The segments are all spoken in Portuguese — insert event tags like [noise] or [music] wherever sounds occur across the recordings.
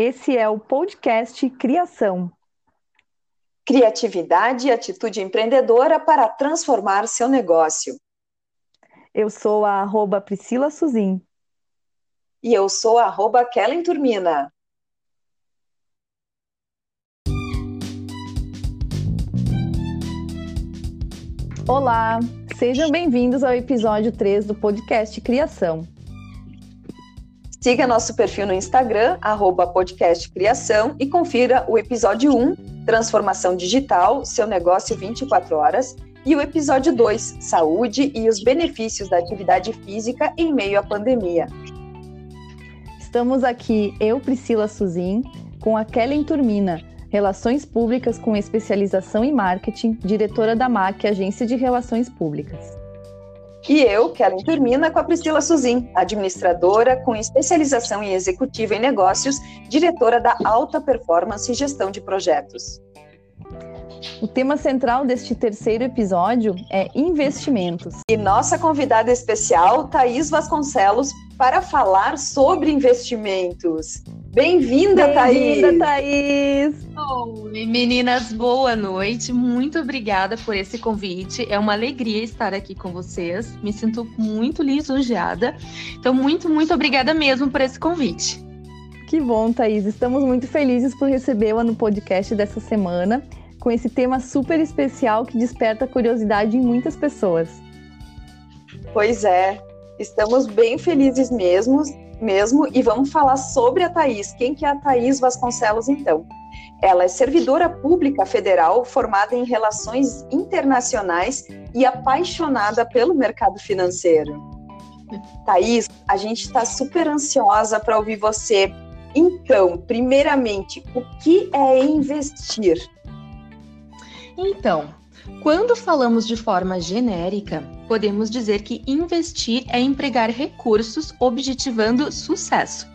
Esse é o podcast Criação. Criatividade e atitude empreendedora para transformar seu negócio. Eu sou a arroba Priscila Suzin. E eu sou a arroba Kellen Turmina. Olá, sejam bem-vindos ao episódio 3 do podcast Criação. Siga nosso perfil no Instagram, arroba podcast Criação, e confira o episódio 1, Transformação Digital, seu negócio 24 horas, e o episódio 2, Saúde e os benefícios da atividade física em meio à pandemia. Estamos aqui, eu, Priscila Suzin, com a Kellen Turmina, Relações Públicas com especialização em marketing, diretora da MAC, Agência de Relações Públicas. E eu, Kellen Turmina, com a Priscila Suzin, administradora com especialização em executiva em negócios, diretora da Alta Performance e Gestão de Projetos. O tema central deste terceiro episódio é investimentos. E nossa convidada especial, Thaís Vasconcelos, para falar sobre investimentos. Bem-vinda, Thaís! Bem-vinda, Thaís! Oi, meninas, boa noite. Muito obrigada por esse convite. É uma alegria estar aqui com vocês. Me sinto muito lisonjeada. Então, muito, muito obrigada mesmo por esse convite. Que bom, Thaís. Estamos muito felizes por recebê-la no podcast dessa semana, com esse tema super especial que desperta curiosidade em muitas pessoas. Pois é, estamos bem felizes mesmo mesmo e vamos falar sobre a Thaís. Quem que é a Thaís Vasconcelos, então? Ela é servidora pública federal formada em relações internacionais e apaixonada pelo mercado financeiro. Thaís, a gente está super ansiosa para ouvir você. Então, primeiramente, o que é investir? Então, quando falamos de forma genérica, podemos dizer que investir é empregar recursos objetivando sucesso.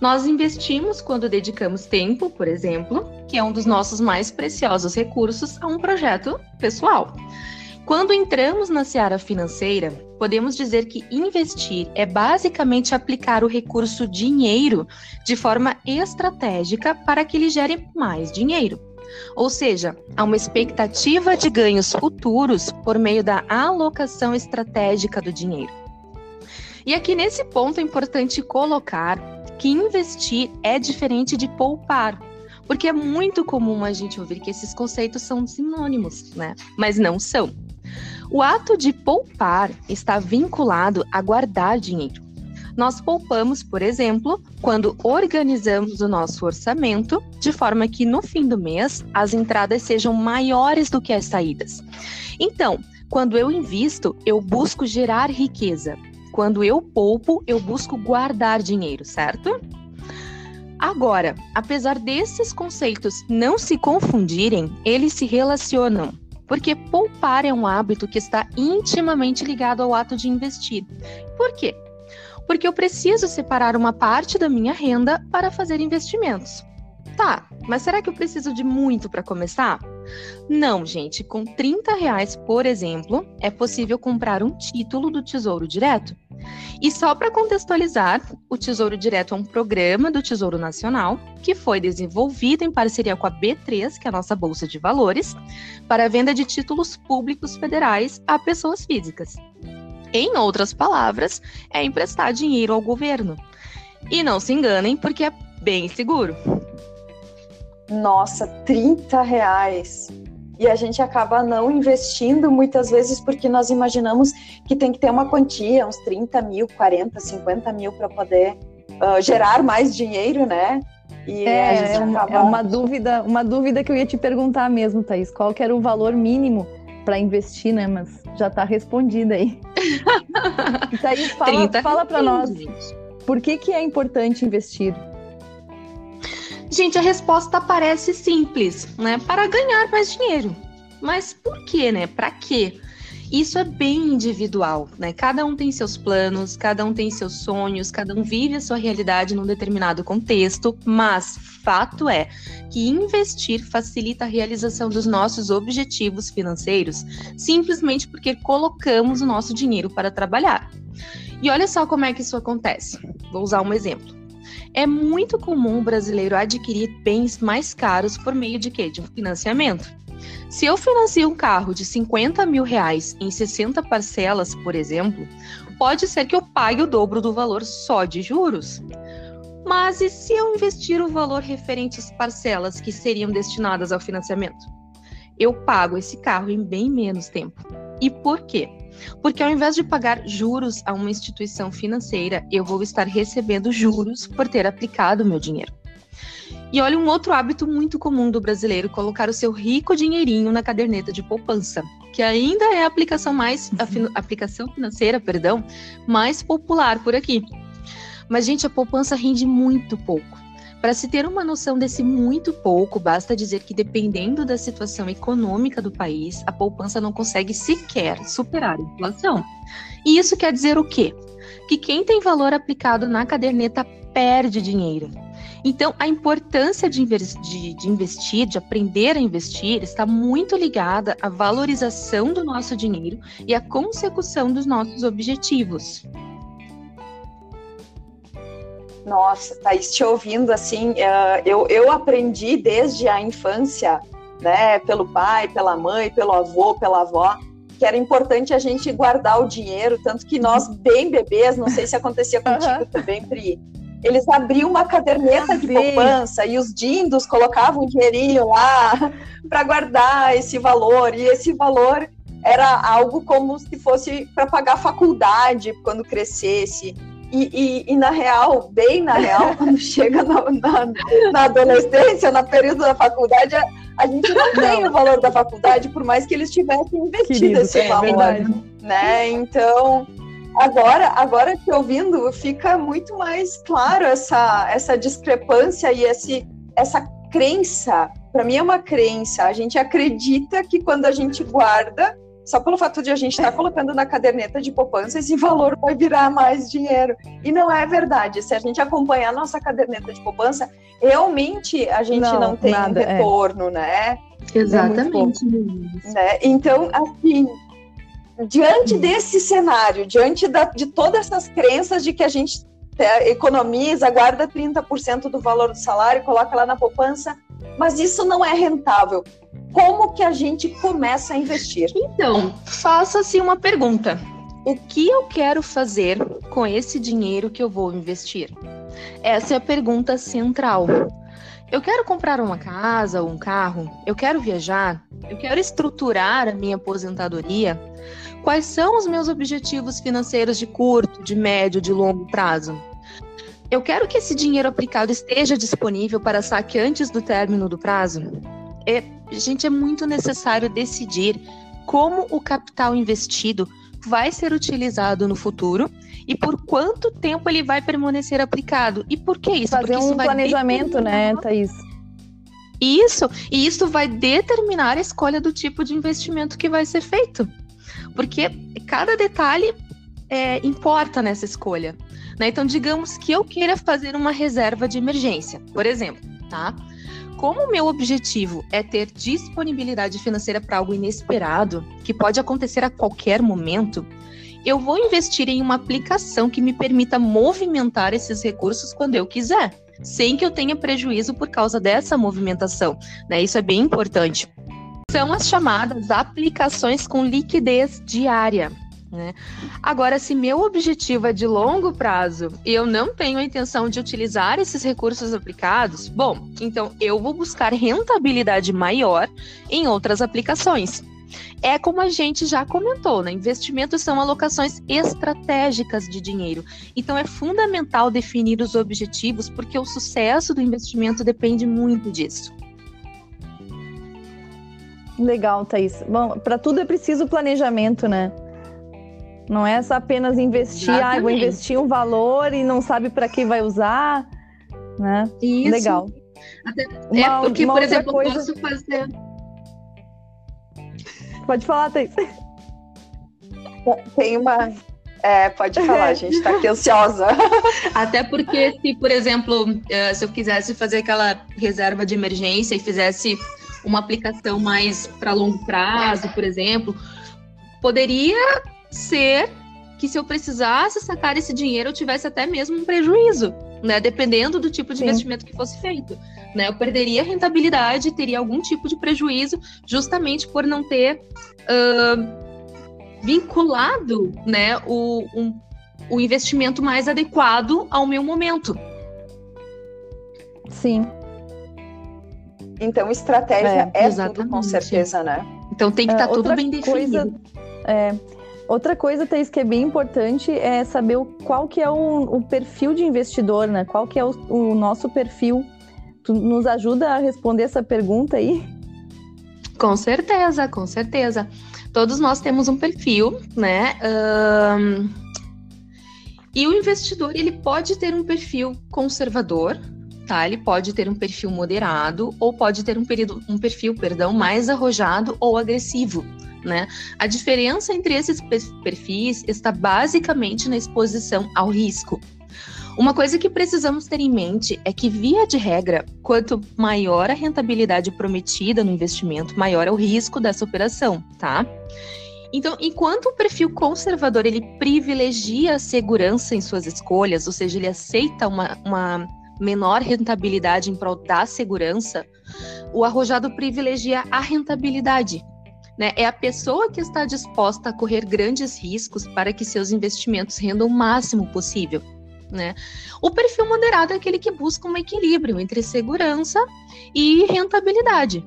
Nós investimos quando dedicamos tempo, por exemplo, que é um dos nossos mais preciosos recursos, a um projeto pessoal. Quando entramos na seara financeira, podemos dizer que investir é basicamente aplicar o recurso dinheiro de forma estratégica para que ele gere mais dinheiro. Ou seja, há uma expectativa de ganhos futuros por meio da alocação estratégica do dinheiro. E aqui nesse ponto é importante colocar que investir é diferente de poupar, porque é muito comum a gente ouvir que esses conceitos são sinônimos, né? Mas não são. O ato de poupar está vinculado a guardar dinheiro. Nós poupamos, por exemplo, quando organizamos o nosso orçamento de forma que no fim do mês as entradas sejam maiores do que as saídas. Então, quando eu invisto, eu busco gerar riqueza. Quando eu poupo, eu busco guardar dinheiro, certo? Agora, apesar desses conceitos não se confundirem, eles se relacionam porque poupar é um hábito que está intimamente ligado ao ato de investir. Por quê? Porque eu preciso separar uma parte da minha renda para fazer investimentos. Tá, mas será que eu preciso de muito para começar? Não, gente. Com 30 reais, por exemplo, é possível comprar um título do Tesouro Direto. E só para contextualizar, o Tesouro Direto é um programa do Tesouro Nacional que foi desenvolvido em parceria com a B3, que é a nossa bolsa de valores, para a venda de títulos públicos federais a pessoas físicas. Em outras palavras, é emprestar dinheiro ao governo. E não se enganem, porque é bem seguro. Nossa, 30 reais. E a gente acaba não investindo muitas vezes porque nós imaginamos que tem que ter uma quantia, uns 30 mil, 40, 50 mil para poder uh, gerar mais dinheiro, né? E é, é, acaba... é, uma dúvida, uma dúvida que eu ia te perguntar mesmo, Thaís. Qual que era o valor mínimo para investir, né? Mas já está respondida aí. [laughs] Aí fala, fala para nós, por que, que é importante investir? Gente, a resposta parece simples, né? Para ganhar mais dinheiro. Mas por quê, né? Para quê? Isso é bem individual, né? Cada um tem seus planos, cada um tem seus sonhos, cada um vive a sua realidade num determinado contexto, mas fato é que investir facilita a realização dos nossos objetivos financeiros simplesmente porque colocamos o nosso dinheiro para trabalhar. E olha só como é que isso acontece. Vou usar um exemplo. É muito comum o brasileiro adquirir bens mais caros por meio de quê? De financiamento. Se eu financio um carro de 50 mil reais em 60 parcelas, por exemplo, pode ser que eu pague o dobro do valor só de juros. Mas e se eu investir o valor referente às parcelas que seriam destinadas ao financiamento? Eu pago esse carro em bem menos tempo. E por quê? Porque ao invés de pagar juros a uma instituição financeira, eu vou estar recebendo juros por ter aplicado meu dinheiro. E olha um outro hábito muito comum do brasileiro, colocar o seu rico dinheirinho na caderneta de poupança, que ainda é a aplicação mais a aplicação financeira, perdão, mais popular por aqui. Mas, gente, a poupança rende muito pouco. Para se ter uma noção desse muito pouco, basta dizer que, dependendo da situação econômica do país, a poupança não consegue sequer superar a inflação. E isso quer dizer o quê? Que quem tem valor aplicado na caderneta perde dinheiro. Então, a importância de, de, de, investir, de aprender a investir, está muito ligada à valorização do nosso dinheiro e à consecução dos nossos objetivos. Nossa, Thaís, te ouvindo assim, uh, eu, eu aprendi desde a infância, né, pelo pai, pela mãe, pelo avô, pela avó, que era importante a gente guardar o dinheiro, tanto que nós, bem bebês, não sei se acontecia contigo uhum. também, Pri, eles abriam uma caderneta de poupança e os dindos colocavam um dinheirinho lá [laughs] para guardar esse valor, e esse valor era algo como se fosse para pagar faculdade quando crescesse. E, e, e, na real, bem na real, [laughs] quando chega na, na, na adolescência, no período da faculdade, a, a gente não, não, tem o valor da faculdade, por mais que eles tivessem investido Querido, esse é, valor. Né? Então, agora, agora te ouvindo, fica muito mais claro essa, essa discrepância e esse, essa crença. Para mim é uma crença. A gente acredita que quando a gente guarda, só pelo fato de a gente estar tá colocando na caderneta de poupança, esse valor vai virar mais dinheiro. E não é verdade. Se a gente acompanhar a nossa caderneta de poupança, realmente a gente não, não tem nada, é. retorno, é. né? Exatamente. É né? Então, assim, diante hum. desse cenário, diante da, de todas essas crenças de que a gente é, economiza, guarda 30% do valor do salário, coloca lá na poupança, mas isso não é rentável como que a gente começa a investir? Então, faça-se uma pergunta. O que eu quero fazer com esse dinheiro que eu vou investir? Essa é a pergunta central. Eu quero comprar uma casa ou um carro? Eu quero viajar? Eu quero estruturar a minha aposentadoria? Quais são os meus objetivos financeiros de curto, de médio, de longo prazo? Eu quero que esse dinheiro aplicado esteja disponível para saque antes do término do prazo? é, gente, é muito necessário decidir como o capital investido vai ser utilizado no futuro e por quanto tempo ele vai permanecer aplicado. E por que isso? Fazer Porque um planejamento, né, Thaís? Isso, e isso vai determinar a escolha do tipo de investimento que vai ser feito. Porque cada detalhe é, importa nessa escolha. Né? Então, digamos que eu queira fazer uma reserva de emergência, por exemplo, tá? Como o meu objetivo é ter disponibilidade financeira para algo inesperado, que pode acontecer a qualquer momento, eu vou investir em uma aplicação que me permita movimentar esses recursos quando eu quiser, sem que eu tenha prejuízo por causa dessa movimentação. Né? Isso é bem importante. São as chamadas aplicações com liquidez diária. Né? Agora, se meu objetivo é de longo prazo e eu não tenho a intenção de utilizar esses recursos aplicados, bom, então eu vou buscar rentabilidade maior em outras aplicações. É como a gente já comentou, né? Investimentos são alocações estratégicas de dinheiro. Então é fundamental definir os objetivos, porque o sucesso do investimento depende muito disso. Legal, Thaís. Bom, para tudo é preciso planejamento, né? Não é só apenas investir, ah, vou investir um valor e não sabe para que vai usar, né? Isso. Legal. Até, uma, é porque, por exemplo, coisa... eu posso fazer. Pode falar, Thaís. Tem uma. É, pode falar, a gente está aqui ansiosa. [laughs] Até porque, se, por exemplo, eh, se eu quisesse fazer aquela reserva de emergência e fizesse uma aplicação mais para longo prazo, por exemplo, poderia ser que se eu precisasse sacar esse dinheiro, eu tivesse até mesmo um prejuízo. né? Dependendo do tipo de Sim. investimento que fosse feito. Né? Eu perderia rentabilidade, teria algum tipo de prejuízo, justamente por não ter uh, vinculado né, o, um, o investimento mais adequado ao meu momento. Sim. Então, estratégia é, é tudo, com certeza, né? Então tem que estar tá uh, tudo bem coisa, definido. É, outra coisa, Thaís, que é bem importante é saber o, qual que é o, o, perfil de investidor, né? Qual que é o, o, nosso perfil. Tu nos ajuda a responder essa pergunta aí? Com certeza, com certeza. Todos nós temos um perfil, né? Um... E o investidor, ele pode ter um perfil conservador, tá? Ele pode ter um perfil moderado ou pode ter um, período, um perfil, perdão, mais arrojado ou agressivo. Né? A diferença entre esses perfis está basicamente na exposição ao risco. Uma coisa que precisamos ter em mente é que, via de regra, quanto maior a rentabilidade prometida no investimento, maior é o risco dessa operação, tá? Então, enquanto o perfil conservador ele privilegia a segurança em suas escolhas, ou seja, ele aceita uma, uma menor rentabilidade em prol da segurança, o arrojado privilegia a rentabilidade. Né? É a pessoa que está disposta a correr grandes riscos para que seus investimentos rendam o máximo possível. Né? O perfil moderado é aquele que busca um equilíbrio entre segurança e rentabilidade.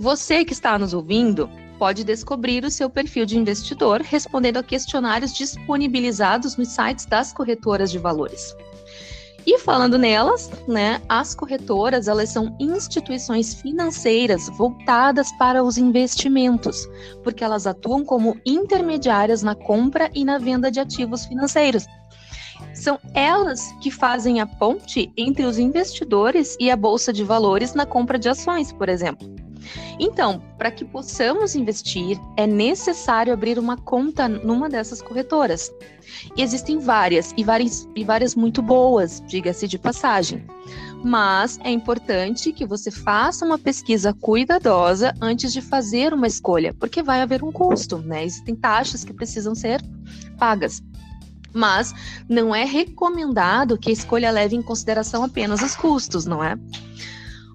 Você que está nos ouvindo pode descobrir o seu perfil de investidor respondendo a questionários disponibilizados nos sites das corretoras de valores. E falando nelas, né, as corretoras, elas são instituições financeiras voltadas para os investimentos, porque elas atuam como intermediárias na compra e na venda de ativos financeiros. São elas que fazem a ponte entre os investidores e a bolsa de valores na compra de ações, por exemplo. Então, para que possamos investir, é necessário abrir uma conta numa dessas corretoras. E existem várias, e várias, e várias muito boas, diga-se de passagem. Mas é importante que você faça uma pesquisa cuidadosa antes de fazer uma escolha, porque vai haver um custo, né? Existem taxas que precisam ser pagas mas não é recomendado que a escolha leve em consideração apenas os custos, não é?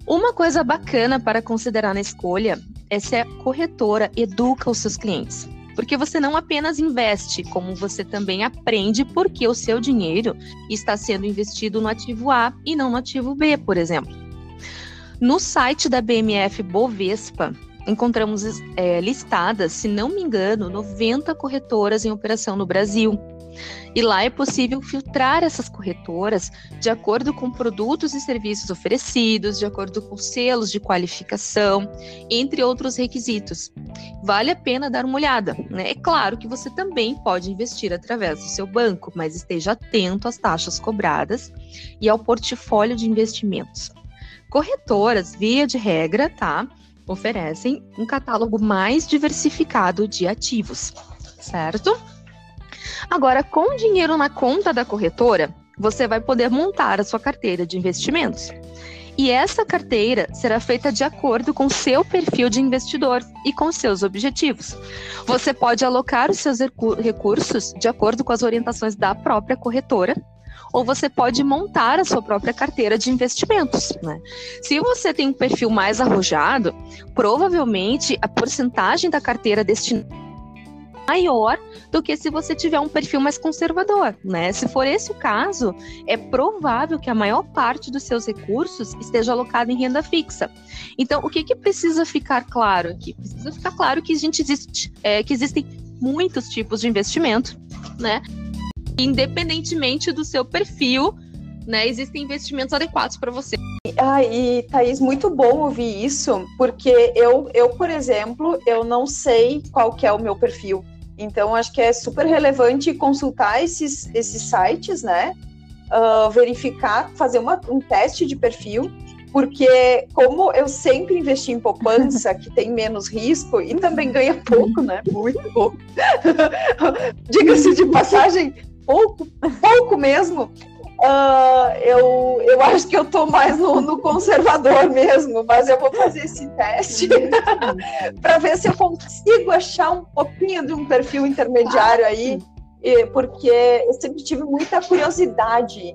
Uma coisa bacana para considerar na escolha é se a corretora educa os seus clientes. Porque você não apenas investe, como você também aprende porque o seu dinheiro está sendo investido no ativo A e não no ativo B, por exemplo. No site da BMF Bovespa, encontramos é, listadas, se não me engano, 90 corretoras em operação no Brasil. E lá é possível filtrar essas corretoras de acordo com produtos e serviços oferecidos, de acordo com selos de qualificação, entre outros requisitos. Vale a pena dar uma olhada. Né? É claro que você também pode investir através do seu banco, mas esteja atento às taxas cobradas e ao portfólio de investimentos. Corretoras, via de regra, tá? Oferecem um catálogo mais diversificado de ativos, certo? Agora, com dinheiro na conta da corretora, você vai poder montar a sua carteira de investimentos. E essa carteira será feita de acordo com seu perfil de investidor e com seus objetivos. Você pode alocar os seus recursos de acordo com as orientações da própria corretora, ou você pode montar a sua própria carteira de investimentos. Né? Se você tem um perfil mais arrojado, provavelmente a porcentagem da carteira destinada maior do que se você tiver um perfil mais conservador, né? Se for esse o caso, é provável que a maior parte dos seus recursos esteja alocada em renda fixa. Então, o que, que precisa ficar claro aqui? Precisa ficar claro que, a gente existe, é, que existem muitos tipos de investimento, né? Independentemente do seu perfil, né? Existem investimentos adequados para você. Ah, e Thaís, muito bom ouvir isso, porque eu, eu, por exemplo, eu não sei qual que é o meu perfil. Então, acho que é super relevante consultar esses, esses sites, né? Uh, verificar, fazer uma, um teste de perfil, porque como eu sempre investi em poupança, que tem menos risco e também ganha pouco, né? Muito pouco. [laughs] Diga-se de passagem, pouco, pouco mesmo. Uh, eu, eu acho que eu tô mais no, no, conservador mesmo, mas eu vou fazer esse teste [laughs] para ver se eu consigo achar um pouquinho de um perfil intermediário aí, porque eu sempre tive muita curiosidade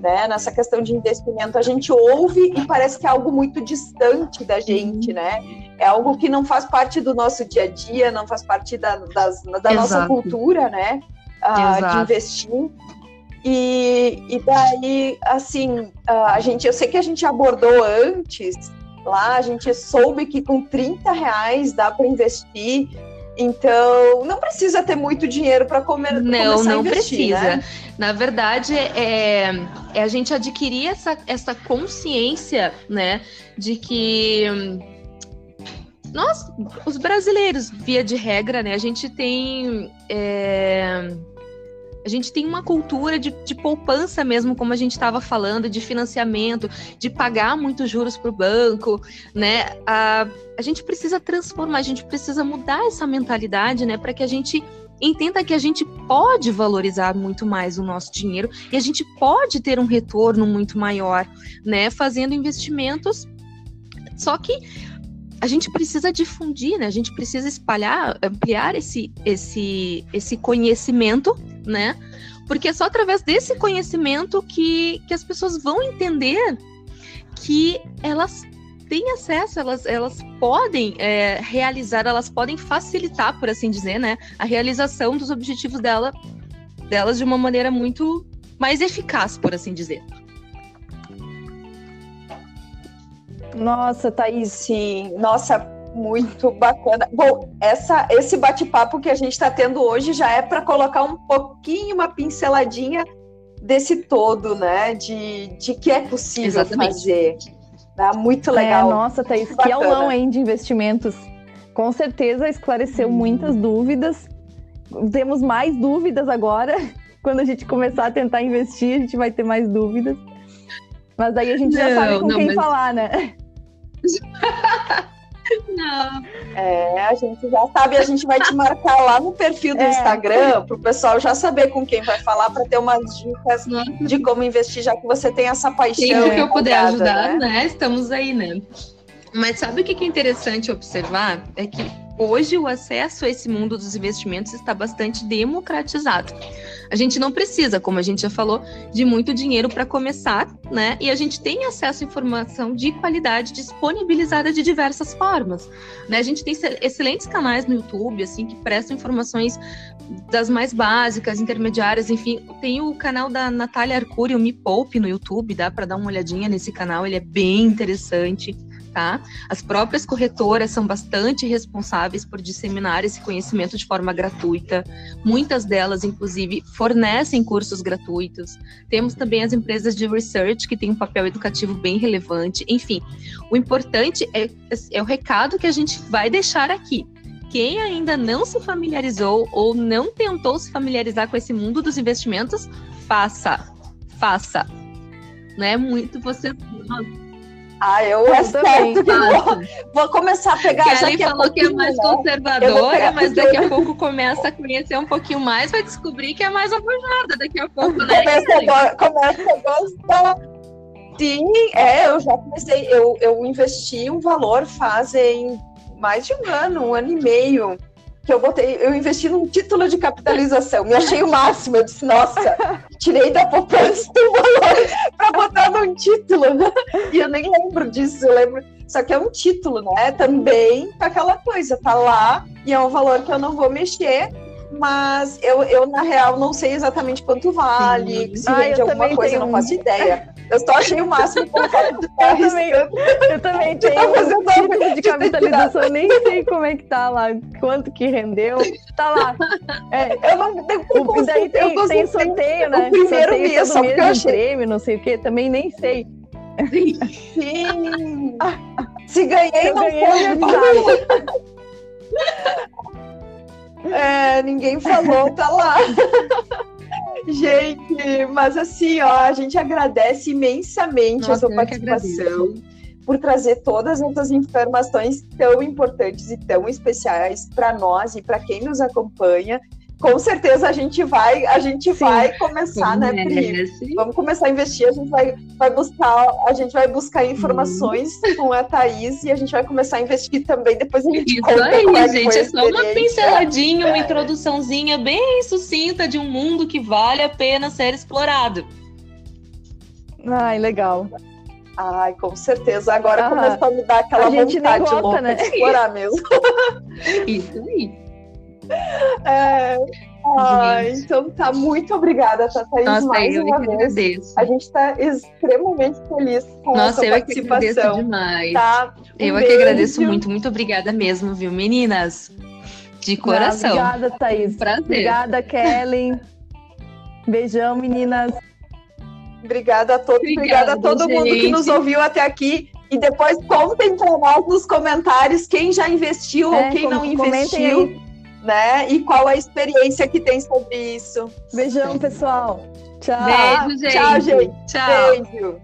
né? Nessa questão de investimento, a gente ouve e parece que é algo muito distante da gente, né? É algo que não faz parte do nosso dia a dia, não faz parte da, das, da nossa cultura, né? Uh, de investir. E, e daí, assim, a gente, eu sei que a gente abordou antes, lá a gente soube que com 30 reais dá para investir então, não precisa ter muito dinheiro para comer. Não, não investir, precisa. Né? Na verdade, é, é, a gente adquirir essa, essa consciência, né, de que nós, os brasileiros, via de regra, né, a gente tem é, a gente tem uma cultura de, de poupança mesmo, como a gente estava falando, de financiamento, de pagar muitos juros para o banco, né? A, a gente precisa transformar, a gente precisa mudar essa mentalidade, né? Para que a gente entenda que a gente pode valorizar muito mais o nosso dinheiro e a gente pode ter um retorno muito maior, né? Fazendo investimentos. Só que a gente precisa difundir, né? A gente precisa espalhar, ampliar esse, esse, esse conhecimento, né? Porque é só através desse conhecimento que, que as pessoas vão entender que elas têm acesso, elas, elas podem é, realizar, elas podem facilitar, por assim dizer, né? A realização dos objetivos dela, delas de uma maneira muito mais eficaz, por assim dizer. Nossa, Thaís, sim. Nossa, muito bacana. Bom, essa, esse bate-papo que a gente está tendo hoje já é para colocar um pouquinho, uma pinceladinha desse todo, né? De, de que é possível Exatamente. fazer. Tá? Muito legal. É, nossa, Thaís, muito que aulão aí de investimentos. Com certeza esclareceu hum. muitas dúvidas. Temos mais dúvidas agora. [laughs] Quando a gente começar a tentar investir, a gente vai ter mais dúvidas. Mas daí a gente não, já sabe com não, quem mas... falar, né? Não. É, a gente já sabe, a gente vai te marcar lá no perfil do é. Instagram para o pessoal já saber com quem vai falar para ter umas dicas de como investir, já que você tem essa paixão. Sempre que eu puder ajudar, né? né? Estamos aí, né? Mas sabe o que é interessante observar? É que hoje o acesso a esse mundo dos investimentos está bastante democratizado. A gente não precisa, como a gente já falou, de muito dinheiro para começar, né? E a gente tem acesso a informação de qualidade disponibilizada de diversas formas, né? A gente tem excelentes canais no YouTube, assim, que prestam informações das mais básicas, intermediárias, enfim. Tem o canal da Natália Arcuri, o Me Poupe, no YouTube, dá para dar uma olhadinha nesse canal, ele é bem interessante tá? As próprias corretoras são bastante responsáveis por disseminar esse conhecimento de forma gratuita. Muitas delas, inclusive, fornecem cursos gratuitos. Temos também as empresas de research que têm um papel educativo bem relevante. Enfim, o importante é, é o recado que a gente vai deixar aqui. Quem ainda não se familiarizou ou não tentou se familiarizar com esse mundo dos investimentos, faça, faça. Não é muito você ah, eu, eu espero que vou, vou, começar a pegar. Kelly já falou que é mais né? conservadora, mas daqui a pouco começa a conhecer um pouquinho mais, vai descobrir que é mais abujada daqui a pouco, né? Começa, começa a gostar. Sim, é, eu já comecei, eu, eu investi um valor fazem mais de um ano, um ano e meio que eu botei, eu investi num título de capitalização, me achei o máximo, eu disse, nossa, tirei da poupança o valor para botar num título, e eu nem lembro disso, eu lembro, só que é um título, né, também aquela coisa, tá lá, e é um valor que eu não vou mexer, mas eu, eu na real não sei exatamente quanto vale, Sim. se ah, vende alguma coisa, eu não faço ideia. Eu só achei o máximo [laughs] eu, também, eu também tenho tá fazendo título de capitalização, nem sei como é que tá lá, quanto que rendeu. Tá lá. É, eu não o, daí tem, eu tem sorteio, né? O primeiro sorteio mês, só porque eu achei. prêmio, não sei o que, também nem sei. Sim. Se ganhei, eu não ganhei, foi. É, ninguém falou, tá lá. Gente, mas assim, ó, a gente agradece imensamente Nossa, a sua participação por trazer todas essas informações tão importantes e tão especiais para nós e para quem nos acompanha com certeza a gente vai, a gente Sim. vai começar, né, Pri? Vamos começar a investir, a gente vai, vai buscar, a gente vai buscar informações uhum. com a Thaís e a gente vai começar a investir também, depois a gente Isso conta aí, é gente, é só uma pinceladinha, uma introduçãozinha bem sucinta de um mundo que vale a pena ser explorado. Ai, legal. Ai, com certeza. Agora ah, começou a me dar aquela vontade conta, louca né? de explorar mesmo. [laughs] Isso aí. É, Ai, então tá, muito obrigada, Thaís, Nossa, mais eu uma vez. Agradeço. A gente está extremamente feliz com Nossa, eu participação. É que agradeço demais. Tá? Um eu é que agradeço muito, muito obrigada mesmo, viu, meninas? De coração. Não, obrigada, Thaís. Prazer. Obrigada, Kelly. Beijão, meninas. Obrigada a todos, obrigada, obrigada a todo gente. mundo que nos ouviu até aqui. E depois contem para nós nos comentários quem já investiu é, ou quem não investiu né? E qual a experiência que tem sobre isso. Beijão, pessoal. Tchau. Beijo, gente. Tchau, gente. Tchau. Beijo.